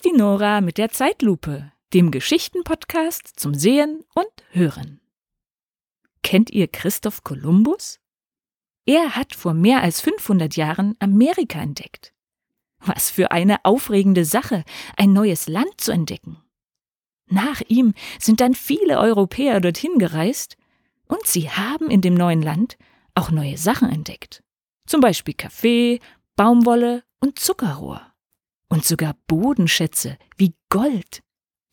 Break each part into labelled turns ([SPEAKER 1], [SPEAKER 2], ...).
[SPEAKER 1] Ist die Nora mit der Zeitlupe, dem Geschichtenpodcast zum Sehen und Hören. Kennt ihr Christoph Kolumbus? Er hat vor mehr als 500 Jahren Amerika entdeckt. Was für eine aufregende Sache, ein neues Land zu entdecken. Nach ihm sind dann viele Europäer dorthin gereist und sie haben in dem neuen Land auch neue Sachen entdeckt. Zum Beispiel Kaffee, Baumwolle und Zuckerrohr. Und sogar Bodenschätze wie Gold.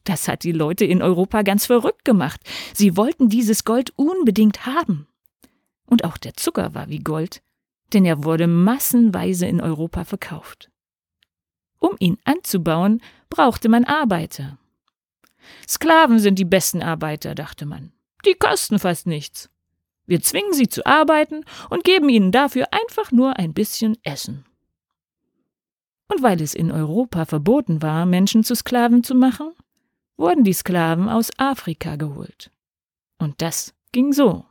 [SPEAKER 1] Das hat die Leute in Europa ganz verrückt gemacht. Sie wollten dieses Gold unbedingt haben. Und auch der Zucker war wie Gold, denn er wurde massenweise in Europa verkauft. Um ihn anzubauen, brauchte man Arbeiter. Sklaven sind die besten Arbeiter, dachte man. Die kosten fast nichts. Wir zwingen sie zu arbeiten und geben ihnen dafür einfach nur ein bisschen Essen. Und weil es in Europa verboten war, Menschen zu Sklaven zu machen, wurden die Sklaven aus Afrika geholt. Und das ging so.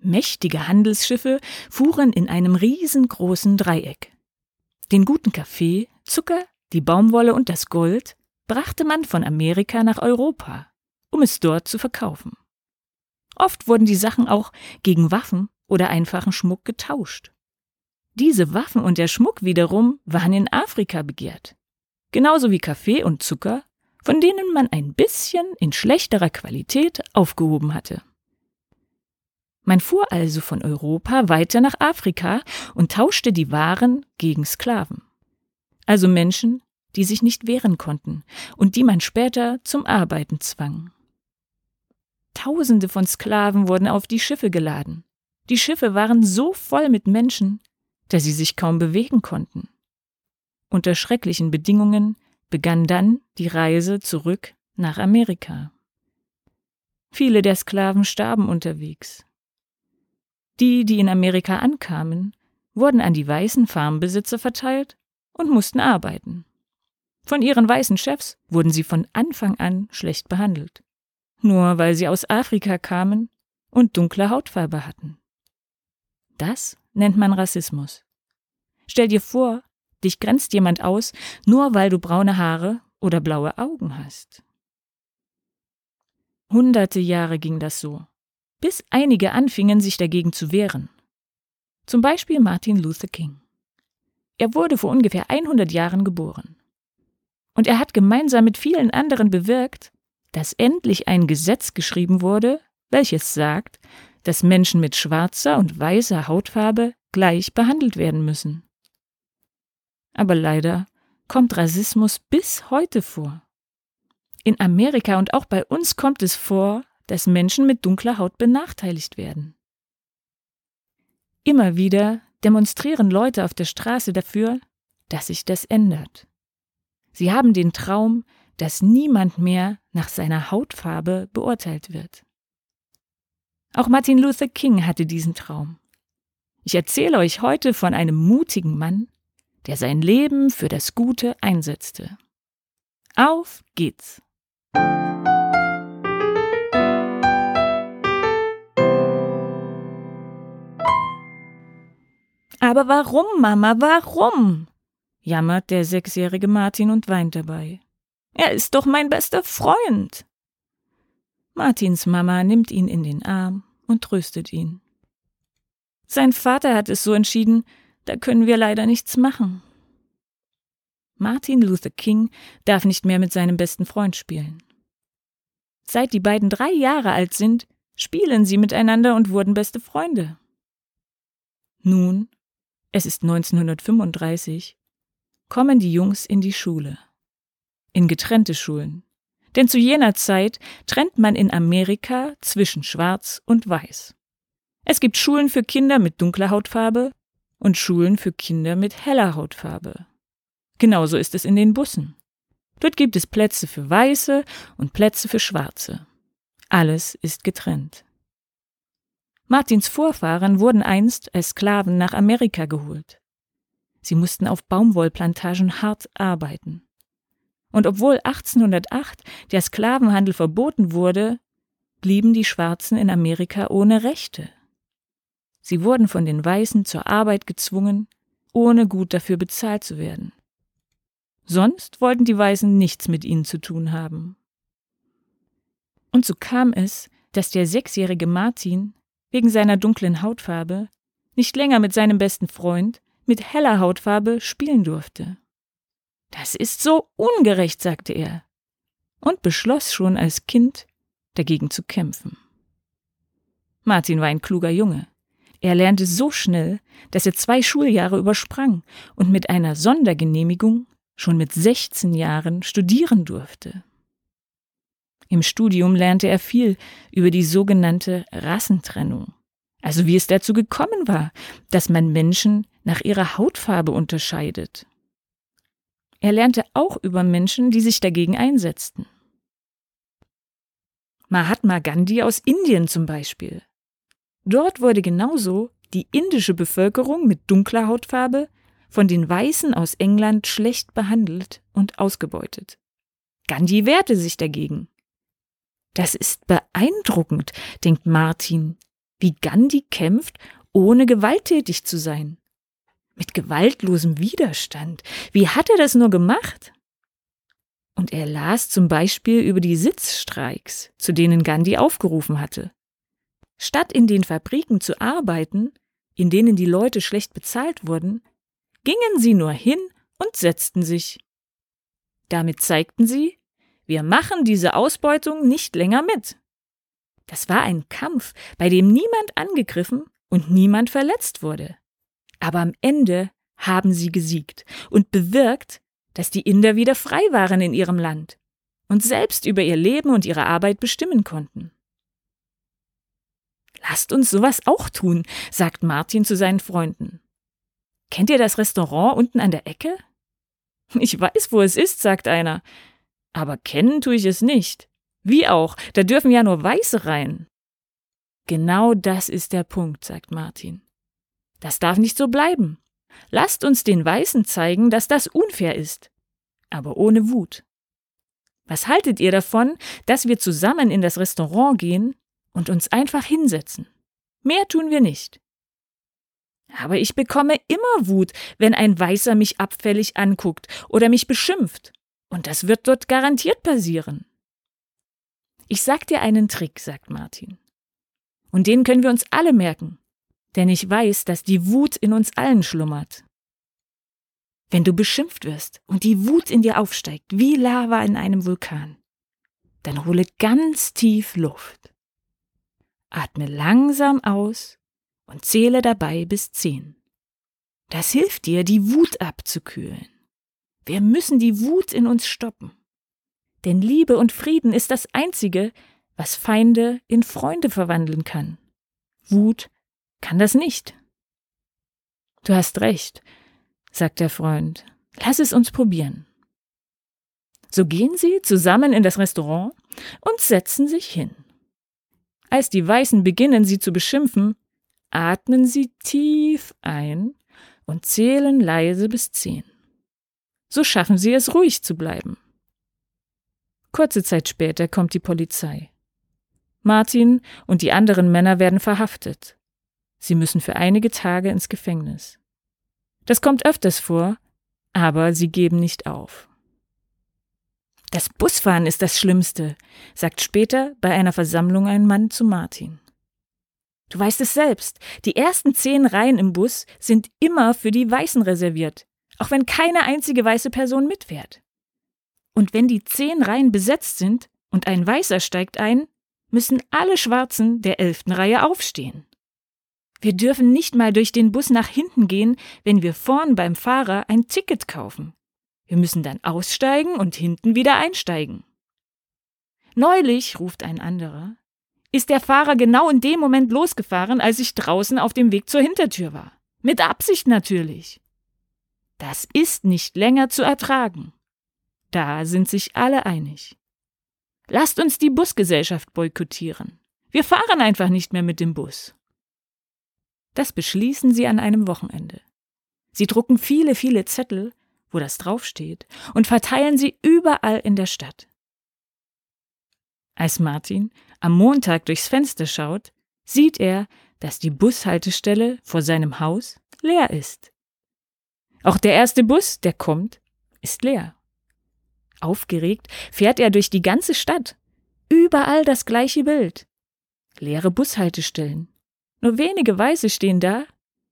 [SPEAKER 1] Mächtige Handelsschiffe fuhren in einem riesengroßen Dreieck. Den guten Kaffee, Zucker, die Baumwolle und das Gold brachte man von Amerika nach Europa, um es dort zu verkaufen. Oft wurden die Sachen auch gegen Waffen oder einfachen Schmuck getauscht. Diese Waffen und der Schmuck wiederum waren in Afrika begehrt. Genauso wie Kaffee und Zucker, von denen man ein bisschen in schlechterer Qualität aufgehoben hatte. Man fuhr also von Europa weiter nach Afrika und tauschte die Waren gegen Sklaven. Also Menschen, die sich nicht wehren konnten und die man später zum Arbeiten zwang. Tausende von Sklaven wurden auf die Schiffe geladen. Die Schiffe waren so voll mit Menschen, dass sie sich kaum bewegen konnten. Unter schrecklichen Bedingungen begann dann die Reise zurück nach Amerika. Viele der Sklaven starben unterwegs. Die, die in Amerika ankamen, wurden an die weißen Farmbesitzer verteilt und mussten arbeiten. Von ihren weißen Chefs wurden sie von Anfang an schlecht behandelt nur weil sie aus Afrika kamen und dunkle Hautfarbe hatten. Das nennt man Rassismus. Stell dir vor, dich grenzt jemand aus, nur weil du braune Haare oder blaue Augen hast. Hunderte Jahre ging das so, bis einige anfingen, sich dagegen zu wehren. Zum Beispiel Martin Luther King. Er wurde vor ungefähr 100 Jahren geboren. Und er hat gemeinsam mit vielen anderen bewirkt, dass endlich ein Gesetz geschrieben wurde, welches sagt, dass Menschen mit schwarzer und weißer Hautfarbe gleich behandelt werden müssen. Aber leider kommt Rassismus bis heute vor. In Amerika und auch bei uns kommt es vor, dass Menschen mit dunkler Haut benachteiligt werden. Immer wieder demonstrieren Leute auf der Straße dafür, dass sich das ändert. Sie haben den Traum, dass niemand mehr nach seiner Hautfarbe beurteilt wird. Auch Martin Luther King hatte diesen Traum. Ich erzähle euch heute von einem mutigen Mann, der sein Leben für das Gute einsetzte. Auf geht's! Aber warum, Mama, warum? jammert der sechsjährige Martin und weint dabei. Er ist doch mein bester Freund. Martins Mama nimmt ihn in den Arm und tröstet ihn. Sein Vater hat es so entschieden, da können wir leider nichts machen. Martin Luther King darf nicht mehr mit seinem besten Freund spielen. Seit die beiden drei Jahre alt sind, spielen sie miteinander und wurden beste Freunde. Nun, es ist 1935, kommen die Jungs in die Schule in getrennte Schulen. Denn zu jener Zeit trennt man in Amerika zwischen Schwarz und Weiß. Es gibt Schulen für Kinder mit dunkler Hautfarbe und Schulen für Kinder mit heller Hautfarbe. Genauso ist es in den Bussen. Dort gibt es Plätze für Weiße und Plätze für Schwarze. Alles ist getrennt. Martins Vorfahren wurden einst als Sklaven nach Amerika geholt. Sie mussten auf Baumwollplantagen hart arbeiten. Und obwohl 1808 der Sklavenhandel verboten wurde, blieben die Schwarzen in Amerika ohne Rechte. Sie wurden von den Weißen zur Arbeit gezwungen, ohne gut dafür bezahlt zu werden. Sonst wollten die Weißen nichts mit ihnen zu tun haben. Und so kam es, dass der sechsjährige Martin wegen seiner dunklen Hautfarbe nicht länger mit seinem besten Freund mit heller Hautfarbe spielen durfte. Das ist so ungerecht, sagte er, und beschloss schon als Kind, dagegen zu kämpfen. Martin war ein kluger Junge. Er lernte so schnell, dass er zwei Schuljahre übersprang und mit einer Sondergenehmigung schon mit 16 Jahren studieren durfte. Im Studium lernte er viel über die sogenannte Rassentrennung, also wie es dazu gekommen war, dass man Menschen nach ihrer Hautfarbe unterscheidet. Er lernte auch über Menschen, die sich dagegen einsetzten. Mahatma Gandhi aus Indien zum Beispiel. Dort wurde genauso die indische Bevölkerung mit dunkler Hautfarbe von den Weißen aus England schlecht behandelt und ausgebeutet. Gandhi wehrte sich dagegen. Das ist beeindruckend, denkt Martin, wie Gandhi kämpft, ohne gewalttätig zu sein. Mit gewaltlosem Widerstand. Wie hat er das nur gemacht? Und er las zum Beispiel über die Sitzstreiks, zu denen Gandhi aufgerufen hatte. Statt in den Fabriken zu arbeiten, in denen die Leute schlecht bezahlt wurden, gingen sie nur hin und setzten sich. Damit zeigten sie, wir machen diese Ausbeutung nicht länger mit. Das war ein Kampf, bei dem niemand angegriffen und niemand verletzt wurde. Aber am Ende haben sie gesiegt und bewirkt, dass die Inder wieder frei waren in ihrem Land und selbst über ihr Leben und ihre Arbeit bestimmen konnten. Lasst uns sowas auch tun, sagt Martin zu seinen Freunden. Kennt ihr das Restaurant unten an der Ecke? Ich weiß, wo es ist, sagt einer. Aber kennen tue ich es nicht. Wie auch, da dürfen ja nur Weiße rein. Genau das ist der Punkt, sagt Martin. Das darf nicht so bleiben. Lasst uns den Weißen zeigen, dass das unfair ist. Aber ohne Wut. Was haltet ihr davon, dass wir zusammen in das Restaurant gehen und uns einfach hinsetzen? Mehr tun wir nicht. Aber ich bekomme immer Wut, wenn ein Weißer mich abfällig anguckt oder mich beschimpft. Und das wird dort garantiert passieren. Ich sag dir einen Trick, sagt Martin. Und den können wir uns alle merken. Denn ich weiß, dass die Wut in uns allen schlummert. Wenn du beschimpft wirst und die Wut in dir aufsteigt, wie Lava in einem Vulkan, dann hole ganz tief Luft. Atme langsam aus und zähle dabei bis zehn. Das hilft dir, die Wut abzukühlen. Wir müssen die Wut in uns stoppen. Denn Liebe und Frieden ist das Einzige, was Feinde in Freunde verwandeln kann. Wut kann das nicht. Du hast recht, sagt der Freund. Lass es uns probieren. So gehen sie zusammen in das Restaurant und setzen sich hin. Als die Weißen beginnen, sie zu beschimpfen, atmen Sie tief ein und zählen leise bis zehn. So schaffen Sie es, ruhig zu bleiben. Kurze Zeit später kommt die Polizei. Martin und die anderen Männer werden verhaftet. Sie müssen für einige Tage ins Gefängnis. Das kommt öfters vor, aber sie geben nicht auf. Das Busfahren ist das Schlimmste, sagt später bei einer Versammlung ein Mann zu Martin. Du weißt es selbst, die ersten zehn Reihen im Bus sind immer für die Weißen reserviert, auch wenn keine einzige weiße Person mitfährt. Und wenn die zehn Reihen besetzt sind und ein Weißer steigt ein, müssen alle Schwarzen der elften Reihe aufstehen. Wir dürfen nicht mal durch den Bus nach hinten gehen, wenn wir vorn beim Fahrer ein Ticket kaufen. Wir müssen dann aussteigen und hinten wieder einsteigen. Neulich, ruft ein anderer, ist der Fahrer genau in dem Moment losgefahren, als ich draußen auf dem Weg zur Hintertür war. Mit Absicht natürlich. Das ist nicht länger zu ertragen. Da sind sich alle einig. Lasst uns die Busgesellschaft boykottieren. Wir fahren einfach nicht mehr mit dem Bus. Das beschließen sie an einem Wochenende. Sie drucken viele, viele Zettel, wo das draufsteht, und verteilen sie überall in der Stadt. Als Martin am Montag durchs Fenster schaut, sieht er, dass die Bushaltestelle vor seinem Haus leer ist. Auch der erste Bus, der kommt, ist leer. Aufgeregt fährt er durch die ganze Stadt. Überall das gleiche Bild. Leere Bushaltestellen. Nur wenige Weiße stehen da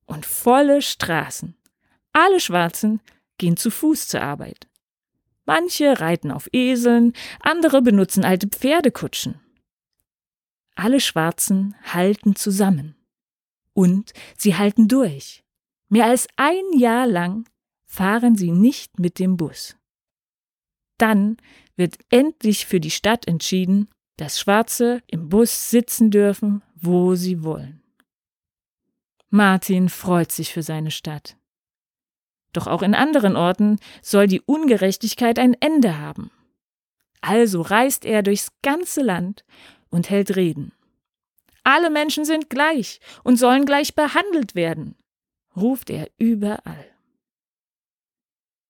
[SPEAKER 1] und volle Straßen. Alle Schwarzen gehen zu Fuß zur Arbeit. Manche reiten auf Eseln, andere benutzen alte Pferdekutschen. Alle Schwarzen halten zusammen. Und sie halten durch. Mehr als ein Jahr lang fahren sie nicht mit dem Bus. Dann wird endlich für die Stadt entschieden, dass Schwarze im Bus sitzen dürfen, wo sie wollen. Martin freut sich für seine Stadt. Doch auch in anderen Orten soll die Ungerechtigkeit ein Ende haben. Also reist er durchs ganze Land und hält Reden. Alle Menschen sind gleich und sollen gleich behandelt werden, ruft er überall.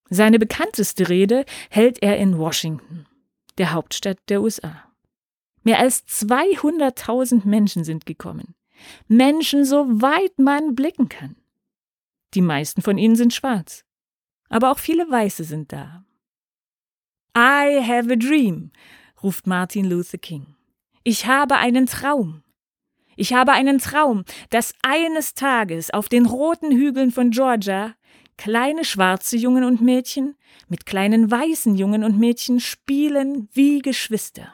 [SPEAKER 1] Seine bekannteste Rede hält er in Washington, der Hauptstadt der USA. Mehr als 200.000 Menschen sind gekommen. Menschen, so weit man blicken kann. Die meisten von ihnen sind schwarz. Aber auch viele Weiße sind da. I have a dream, ruft Martin Luther King. Ich habe einen Traum. Ich habe einen Traum, dass eines Tages auf den roten Hügeln von Georgia kleine schwarze Jungen und Mädchen mit kleinen weißen Jungen und Mädchen spielen wie Geschwister.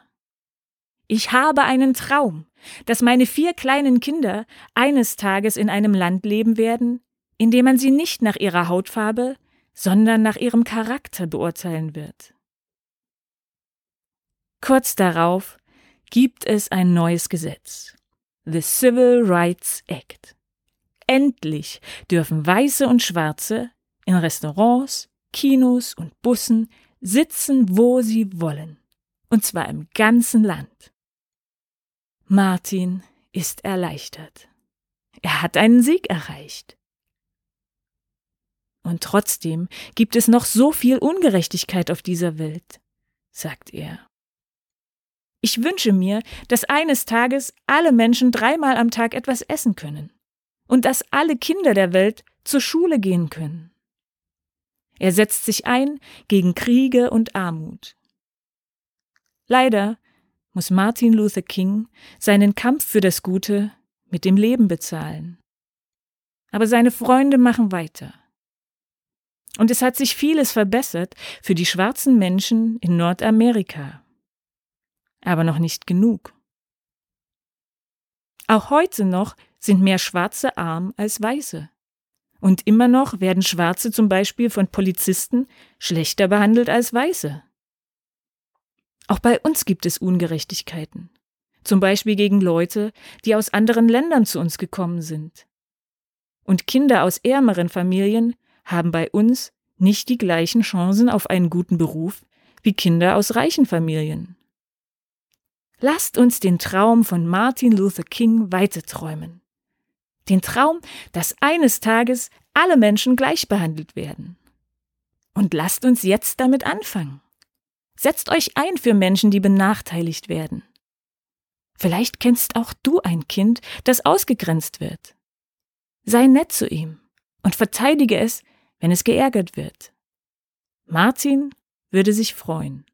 [SPEAKER 1] Ich habe einen Traum, dass meine vier kleinen Kinder eines Tages in einem Land leben werden, in dem man sie nicht nach ihrer Hautfarbe, sondern nach ihrem Charakter beurteilen wird. Kurz darauf gibt es ein neues Gesetz. The Civil Rights Act. Endlich dürfen Weiße und Schwarze in Restaurants, Kinos und Bussen sitzen, wo sie wollen. Und zwar im ganzen Land. Martin ist erleichtert. Er hat einen Sieg erreicht. Und trotzdem gibt es noch so viel Ungerechtigkeit auf dieser Welt, sagt er. Ich wünsche mir, dass eines Tages alle Menschen dreimal am Tag etwas essen können und dass alle Kinder der Welt zur Schule gehen können. Er setzt sich ein gegen Kriege und Armut. Leider muss Martin Luther King seinen Kampf für das Gute mit dem Leben bezahlen. Aber seine Freunde machen weiter. Und es hat sich vieles verbessert für die schwarzen Menschen in Nordamerika aber noch nicht genug. Auch heute noch sind mehr Schwarze arm als Weiße. Und immer noch werden Schwarze zum Beispiel von Polizisten schlechter behandelt als Weiße. Auch bei uns gibt es Ungerechtigkeiten. Zum Beispiel gegen Leute, die aus anderen Ländern zu uns gekommen sind. Und Kinder aus ärmeren Familien haben bei uns nicht die gleichen Chancen auf einen guten Beruf wie Kinder aus reichen Familien. Lasst uns den Traum von Martin Luther King weiterträumen. Den Traum, dass eines Tages alle Menschen gleich behandelt werden. Und lasst uns jetzt damit anfangen. Setzt euch ein für Menschen, die benachteiligt werden. Vielleicht kennst auch du ein Kind, das ausgegrenzt wird. Sei nett zu ihm und verteidige es, wenn es geärgert wird. Martin würde sich freuen.